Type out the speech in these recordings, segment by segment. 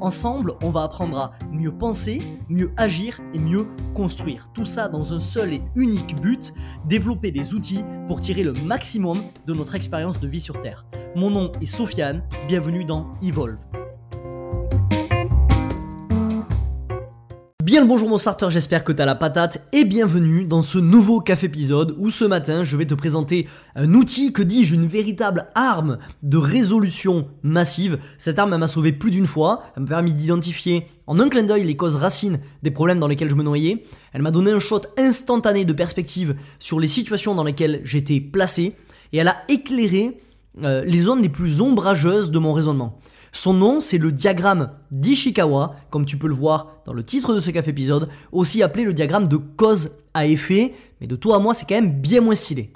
Ensemble, on va apprendre à mieux penser, mieux agir et mieux construire. Tout ça dans un seul et unique but, développer des outils pour tirer le maximum de notre expérience de vie sur Terre. Mon nom est Sofiane, bienvenue dans Evolve. Bien le bonjour mon starter, j'espère que t'as la patate et bienvenue dans ce nouveau café épisode où ce matin je vais te présenter un outil, que dis-je, une véritable arme de résolution massive. Cette arme m'a sauvé plus d'une fois, elle m'a permis d'identifier en un clin d'œil les causes racines des problèmes dans lesquels je me noyais, elle m'a donné un shot instantané de perspective sur les situations dans lesquelles j'étais placé et elle a éclairé euh, les zones les plus ombrageuses de mon raisonnement. Son nom, c'est le diagramme d'Ishikawa, comme tu peux le voir dans le titre de ce café épisode, aussi appelé le diagramme de cause à effet, mais de toi à moi, c'est quand même bien moins stylé.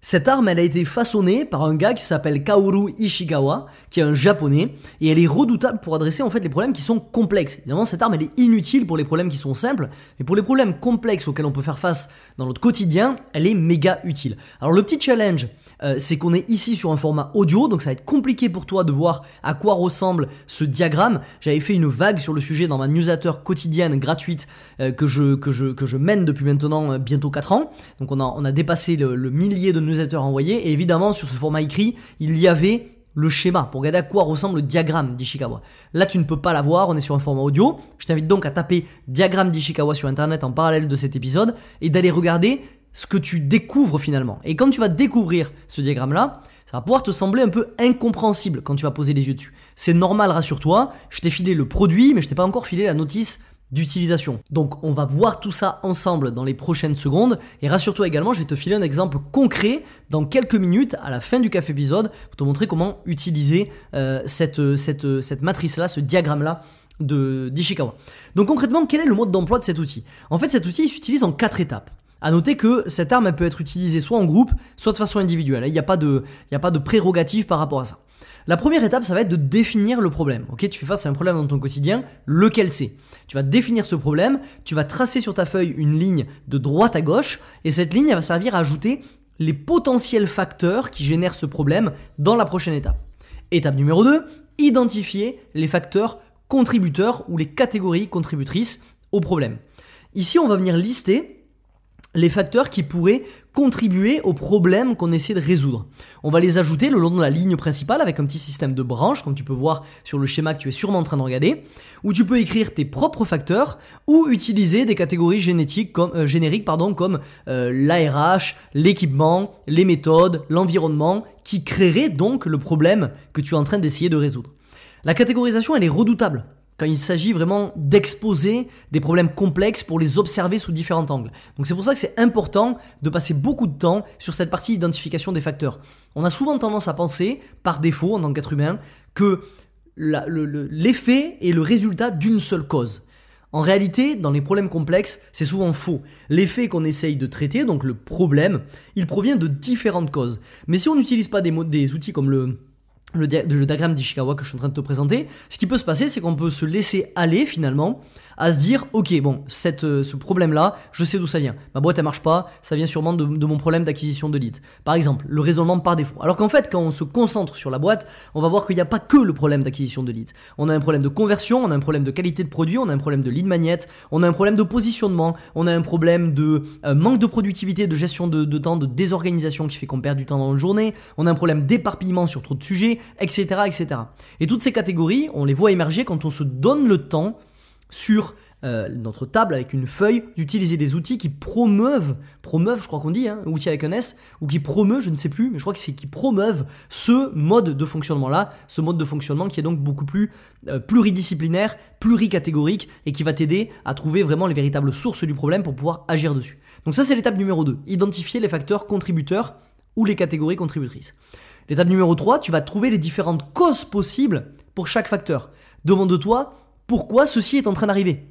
Cette arme, elle a été façonnée par un gars qui s'appelle Kaoru Ishikawa, qui est un japonais, et elle est redoutable pour adresser en fait les problèmes qui sont complexes. Évidemment, cette arme, elle est inutile pour les problèmes qui sont simples, mais pour les problèmes complexes auxquels on peut faire face dans notre quotidien, elle est méga utile. Alors le petit challenge, euh, c'est qu'on est ici sur un format audio, donc ça va être compliqué pour toi de voir à quoi ressemble ce diagramme. J'avais fait une vague sur le sujet dans ma newsletter quotidienne gratuite euh, que, je, que, je, que je mène depuis maintenant euh, bientôt 4 ans. Donc on a, on a dépassé le, le millier de newsletters envoyés, et évidemment sur ce format écrit, il y avait le schéma pour regarder à quoi ressemble le diagramme d'Ishikawa. Là, tu ne peux pas l'avoir, on est sur un format audio. Je t'invite donc à taper diagramme d'Ishikawa sur internet en parallèle de cet épisode et d'aller regarder ce que tu découvres finalement. Et quand tu vas découvrir ce diagramme-là, ça va pouvoir te sembler un peu incompréhensible quand tu vas poser les yeux dessus. C'est normal, rassure-toi, je t'ai filé le produit, mais je t'ai pas encore filé la notice d'utilisation. Donc on va voir tout ça ensemble dans les prochaines secondes et rassure-toi également, je vais te filer un exemple concret dans quelques minutes à la fin du café épisode pour te montrer comment utiliser euh, cette, cette, cette matrice-là, ce diagramme-là de d'Ishikawa. Donc concrètement, quel est le mode d'emploi de cet outil? En fait, cet outil il s'utilise en quatre étapes. A noter que cette arme peut être utilisée soit en groupe, soit de façon individuelle. Il n'y a pas de, prérogative par rapport à ça. La première étape, ça va être de définir le problème. Tu fais face à un problème dans ton quotidien, lequel c'est? Tu vas définir ce problème, tu vas tracer sur ta feuille une ligne de droite à gauche, et cette ligne va servir à ajouter les potentiels facteurs qui génèrent ce problème dans la prochaine étape. Étape numéro 2, identifier les facteurs contributeurs ou les catégories contributrices au problème. Ici, on va venir lister les facteurs qui pourraient contribuer au problème qu'on essaie de résoudre. On va les ajouter le long de la ligne principale avec un petit système de branches, comme tu peux voir sur le schéma que tu es sûrement en train de regarder, où tu peux écrire tes propres facteurs ou utiliser des catégories génétiques comme, euh, génériques pardon, comme euh, l'ARH, l'équipement, les méthodes, l'environnement, qui créeraient donc le problème que tu es en train d'essayer de résoudre. La catégorisation, elle est redoutable quand il s'agit vraiment d'exposer des problèmes complexes pour les observer sous différents angles. Donc c'est pour ça que c'est important de passer beaucoup de temps sur cette partie d'identification des facteurs. On a souvent tendance à penser, par défaut en tant qu'être humain, que l'effet est le résultat d'une seule cause. En réalité, dans les problèmes complexes, c'est souvent faux. L'effet qu'on essaye de traiter, donc le problème, il provient de différentes causes. Mais si on n'utilise pas des outils comme le, le, diagramme d'Ishikawa que je suis en train de te présenter, ce qui peut se passer, c'est qu'on peut se laisser aller finalement à se dire, ok, bon, cette, euh, ce problème-là, je sais d'où ça vient. Ma boîte, elle marche pas, ça vient sûrement de, mon problème d'acquisition de leads. Par exemple, le raisonnement par défaut. Alors qu'en fait, quand on se concentre sur la boîte, on va voir qu'il n'y a pas que le problème d'acquisition de leads. On a un problème de conversion, on a un problème de qualité de produit, on a un problème de lead magnet, on a un problème de positionnement, on a un problème de euh, manque de productivité, de gestion de, de temps, de désorganisation qui fait qu'on perd du temps dans une journée, on a un problème d'éparpillement sur trop de sujets, etc., etc. Et toutes ces catégories, on les voit émerger quand on se donne le temps sur euh, notre table avec une feuille, d'utiliser des outils qui promeuvent, promeuvent, je crois qu'on dit, hein, outils avec un S, ou qui promeuvent, je ne sais plus, mais je crois que c'est qui promeuvent ce mode de fonctionnement-là, ce mode de fonctionnement qui est donc beaucoup plus euh, pluridisciplinaire, pluricatégorique, et qui va t'aider à trouver vraiment les véritables sources du problème pour pouvoir agir dessus. Donc ça c'est l'étape numéro 2, identifier les facteurs contributeurs ou les catégories contributrices. L'étape numéro 3, tu vas trouver les différentes causes possibles pour chaque facteur. Demande-toi pourquoi ceci est en train d'arriver.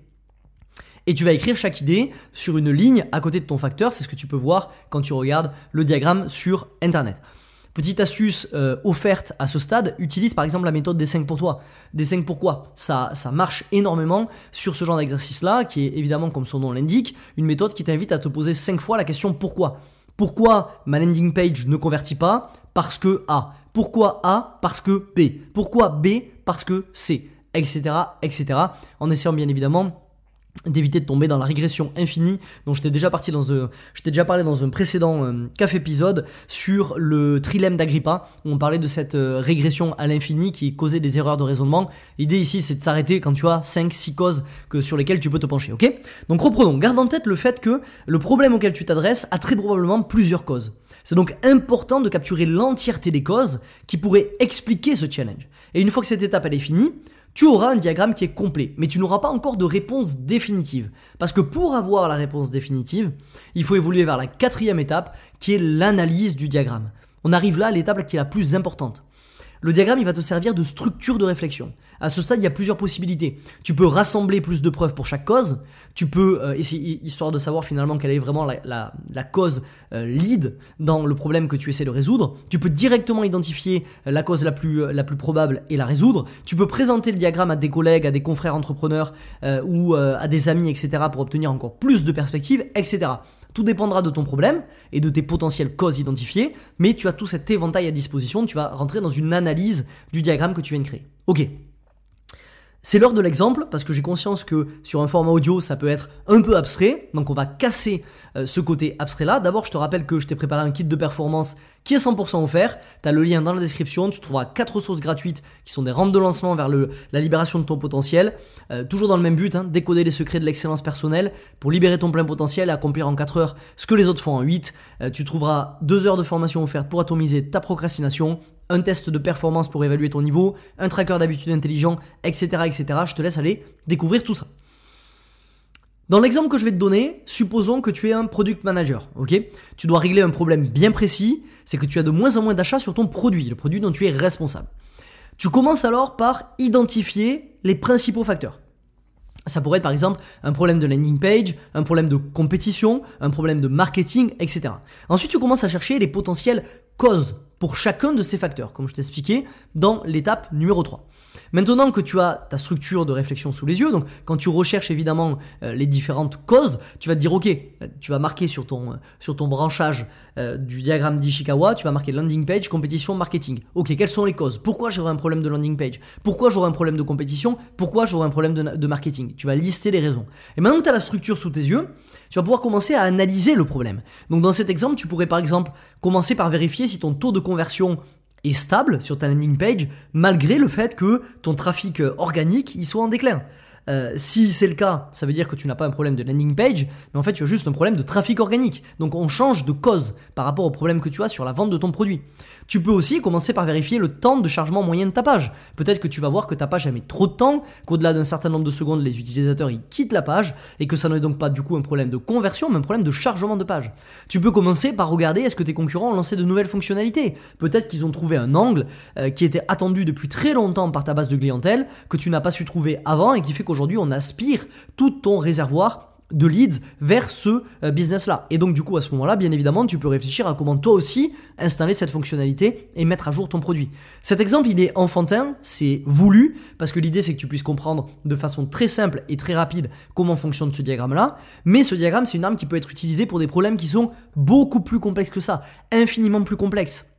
Et tu vas écrire chaque idée sur une ligne à côté de ton facteur, c'est ce que tu peux voir quand tu regardes le diagramme sur Internet. Petite astuce euh, offerte à ce stade, utilise par exemple la méthode des 5 pour toi. Des 5 pourquoi ça, ça marche énormément sur ce genre d'exercice-là, qui est évidemment, comme son nom l'indique, une méthode qui t'invite à te poser 5 fois la question pourquoi. Pourquoi ma landing page ne convertit pas? Parce que A. Pourquoi A? Parce que B. Pourquoi B? Parce que C. Etc. etc. En essayant bien évidemment d'éviter de tomber dans la régression infinie dont je t'ai déjà, parti dans un, déjà parlé dans un précédent euh, café épisode sur le trilemme d'Agrippa où on parlait de cette euh, régression à l'infini qui causait des erreurs de raisonnement. L'idée ici c'est de s'arrêter quand tu as 5-6 causes que, sur lesquelles tu peux te pencher, ok? Donc reprenons, garde en tête le fait que le problème auquel tu t'adresses a très probablement plusieurs causes. C'est donc important de capturer l'entièreté des causes qui pourraient expliquer ce challenge. Et une fois que cette étape elle est finie, tu auras un diagramme qui est complet, mais tu n'auras pas encore de réponse définitive. Parce que pour avoir la réponse définitive, il faut évoluer vers la quatrième étape, qui est l'analyse du diagramme. On arrive là à l'étape qui est la plus importante. Le diagramme, il va te servir de structure de réflexion. À ce stade, il y a plusieurs possibilités. Tu peux rassembler plus de preuves pour chaque cause. Tu peux euh, essayer, histoire de savoir finalement quelle est vraiment la, cause euh, lead dans le problème que tu essaies de résoudre. Tu peux directement identifier la cause la plus, probable et la résoudre. Tu peux présenter le diagramme à des collègues, à des confrères entrepreneurs euh, ou à des amis, etc. pour obtenir encore plus de perspectives, etc. Tout dépendra de ton problème et de tes potentielles causes identifiées, mais tu as tout cet éventail à disposition, tu vas rentrer dans une analyse du diagramme que tu viens de créer. Ok, c'est l'heure de l'exemple parce que j'ai conscience que sur un format audio ça peut être un peu abstrait, donc on va casser euh, ce côté abstrait là. D'abord je te rappelle que je t'ai préparé un kit de performance qui est 100% offert, tu as le lien dans la description, tu trouveras 4 ressources gratuites qui sont des rampes de lancement vers la libération de ton potentiel, euh, toujours dans le même but, hein, décoder les secrets de l'excellence personnelle pour libérer ton plein potentiel et accomplir en 4 heures ce que les autres font en 8. Euh, tu trouveras 2 heures de formation offerte pour atomiser ta procrastination, un test de performance pour évaluer ton niveau, un tracker d'habitude intelligent, etc., etc. Je te laisse aller découvrir tout ça. Dans l'exemple que je vais te donner, supposons que tu es un product manager, ok? Tu dois régler un problème bien précis, c'est que tu as de moins en moins d'achats sur ton produit, le produit dont tu es responsable. Tu commences alors par identifier les principaux facteurs. Ça pourrait être par exemple un problème de landing page, un problème de compétition, un problème de marketing, etc. Ensuite, tu commences à chercher les potentielles causes pour chacun de ces facteurs, comme je t'expliquais dans l'étape numéro 3. Maintenant que tu as ta structure de réflexion sous les yeux, donc quand tu recherches évidemment euh, les différentes causes, tu vas te dire ok, tu vas marquer sur ton, ton branchage euh, du diagramme d'Ishikawa, tu vas marquer landing page, compétition, marketing. Ok, quelles sont les causes? Pourquoi j'aurai un problème de landing page? Pourquoi j'aurai un problème de compétition? Pourquoi j'aurai un problème de, de marketing? Tu vas lister les raisons. Et maintenant que tu as la structure sous tes yeux, tu vas pouvoir commencer à analyser le problème. Donc dans cet exemple, tu pourrais par exemple commencer par vérifier si ton taux de conversion est stable sur ta landing page malgré le fait que ton trafic euh, organique il soit en déclin. Euh, si c'est le cas, ça veut dire que tu n'as pas un problème de landing page, mais en fait tu as juste un problème de trafic organique. Donc on change de cause par rapport au problème que tu as sur la vente de ton produit. Tu peux aussi commencer par vérifier le temps de chargement moyen de ta page. Peut-être que tu vas voir que ta page mis trop de temps, qu'au-delà d'un certain nombre de secondes, les utilisateurs quittent la page et que ça n'est donc pas du coup un problème de conversion, mais un problème de chargement de page. Tu peux commencer par regarder est-ce que tes concurrents ont lancé de nouvelles fonctionnalités? Peut-être qu'ils ont trouvé un angle euh, qui était attendu depuis très longtemps par ta base de clientèle que tu n'as pas su trouver avant et qui fait qu'aujourd'hui on aspire tout ton réservoir de leads vers ce euh, business-là. Et donc du coup à ce moment-là, bien évidemment, tu peux réfléchir à comment toi aussi installer cette fonctionnalité et mettre à jour ton produit. Cet exemple, il est enfantin, c'est voulu, parce que l'idée c'est que tu puisses comprendre de façon très simple et très rapide comment fonctionne ce diagramme-là. Mais ce diagramme, c'est une arme qui peut être utilisée pour des problèmes qui sont beaucoup plus complexes que ça, infiniment plus complexes.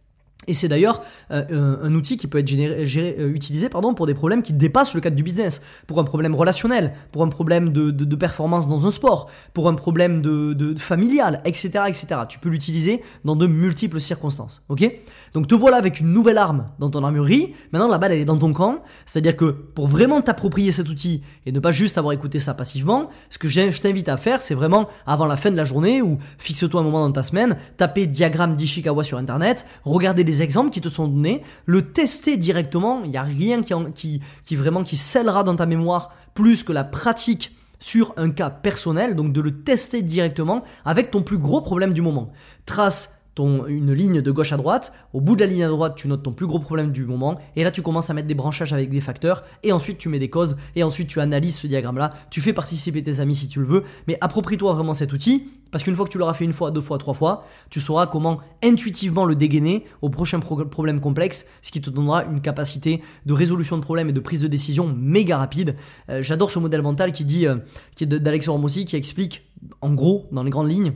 Et c'est d'ailleurs euh, un, outil qui peut être euh, utilisé pour des problèmes qui dépassent le cadre du business, pour un problème relationnel, pour un problème de, performance dans un sport, pour un problème de, familial, etc., etc. Tu peux l'utiliser dans de multiples circonstances. Ok? Donc te voilà avec une nouvelle arme dans ton armurerie. Maintenant la balle elle est dans ton camp. C'est-à-dire que pour vraiment t'approprier cet outil et ne pas juste avoir écouté ça passivement, ce que je t'invite à faire, c'est vraiment avant la fin de la journée ou fixe-toi un moment dans ta semaine, taper diagramme d'Ishikawa sur internet, regarder des exemples qui te sont donnés, le tester directement, il n'y a rien qui, vraiment qui scellera dans ta mémoire plus que la pratique sur un cas personnel, donc de le tester directement avec ton plus gros problème du moment. Trace ton, une ligne de gauche à droite. Au bout de la ligne à droite, tu notes ton plus gros problème du moment. Et là, tu commences à mettre des branchages avec des facteurs. Et ensuite, tu mets des causes. Et ensuite, tu analyses ce diagramme-là. Tu fais participer tes amis si tu le veux. Mais approprie-toi vraiment cet outil. Parce qu'une fois que tu l'auras fait une fois, deux fois, trois fois, tu sauras comment intuitivement le dégainer au prochain problème complexe, ce qui te donnera une capacité de résolution de problème et de prise de décision méga rapide. Euh, j'adore ce modèle mental qui dit, euh, qui est d'Alex Hormozzi, qui explique en gros, dans les grandes lignes,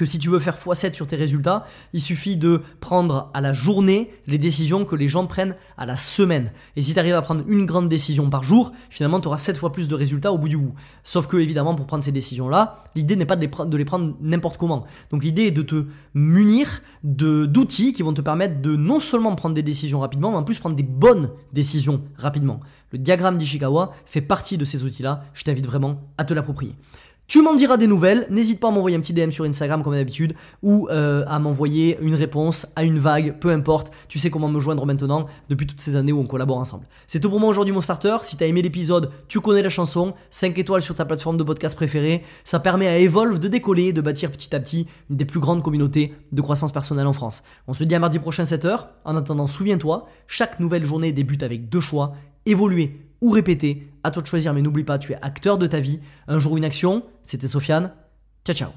que si tu veux faire x7 sur tes résultats, il suffit de prendre à la journée les décisions que les gens prennent à la semaine. Et si tu arrives à prendre une grande décision par jour, finalement tu auras 7 fois plus de résultats au bout du bout. Sauf que évidemment pour prendre ces décisions-là, l'idée n'est pas de les, prendre n'importe comment. Donc l'idée est de te munir d'outils qui vont te permettre de non seulement prendre des décisions rapidement, mais en plus prendre des bonnes décisions rapidement. Le diagramme d'Ishikawa fait partie de ces outils-là, je t'invite vraiment à te l'approprier. Tu m'en diras des nouvelles, n'hésite pas à m'envoyer un petit DM sur Instagram comme d'habitude ou euh, à m'envoyer une réponse à une vague, peu importe, tu sais comment me joindre maintenant depuis toutes ces années où on collabore ensemble. C'est tout pour moi aujourd'hui mon starter, si t'as aimé l'épisode, tu connais la chanson, 5 étoiles sur ta plateforme de podcast préférée, ça permet à Evolve de décoller, de bâtir petit à petit une des plus grandes communautés de croissance personnelle en France. On se dit à mardi prochain 7h, en attendant souviens-toi, chaque nouvelle journée débute avec deux choix, évoluer ou répéter. À toi de choisir, mais n'oublie pas, tu es acteur de ta vie. Un jour, une action. C'était Sofiane. Ciao, ciao.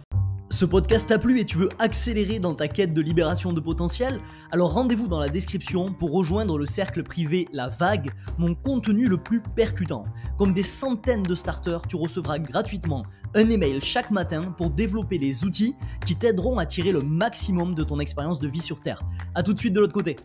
Ce podcast t'a plu et tu veux accélérer dans ta quête de libération de potentiel? Alors rendez-vous dans la description pour rejoindre le cercle privé La Vague, mon contenu le plus percutant. Comme des centaines de starters, tu recevras gratuitement un email chaque matin pour développer les outils qui t'aideront à tirer le maximum de ton expérience de vie sur Terre. A tout de suite de l'autre côté.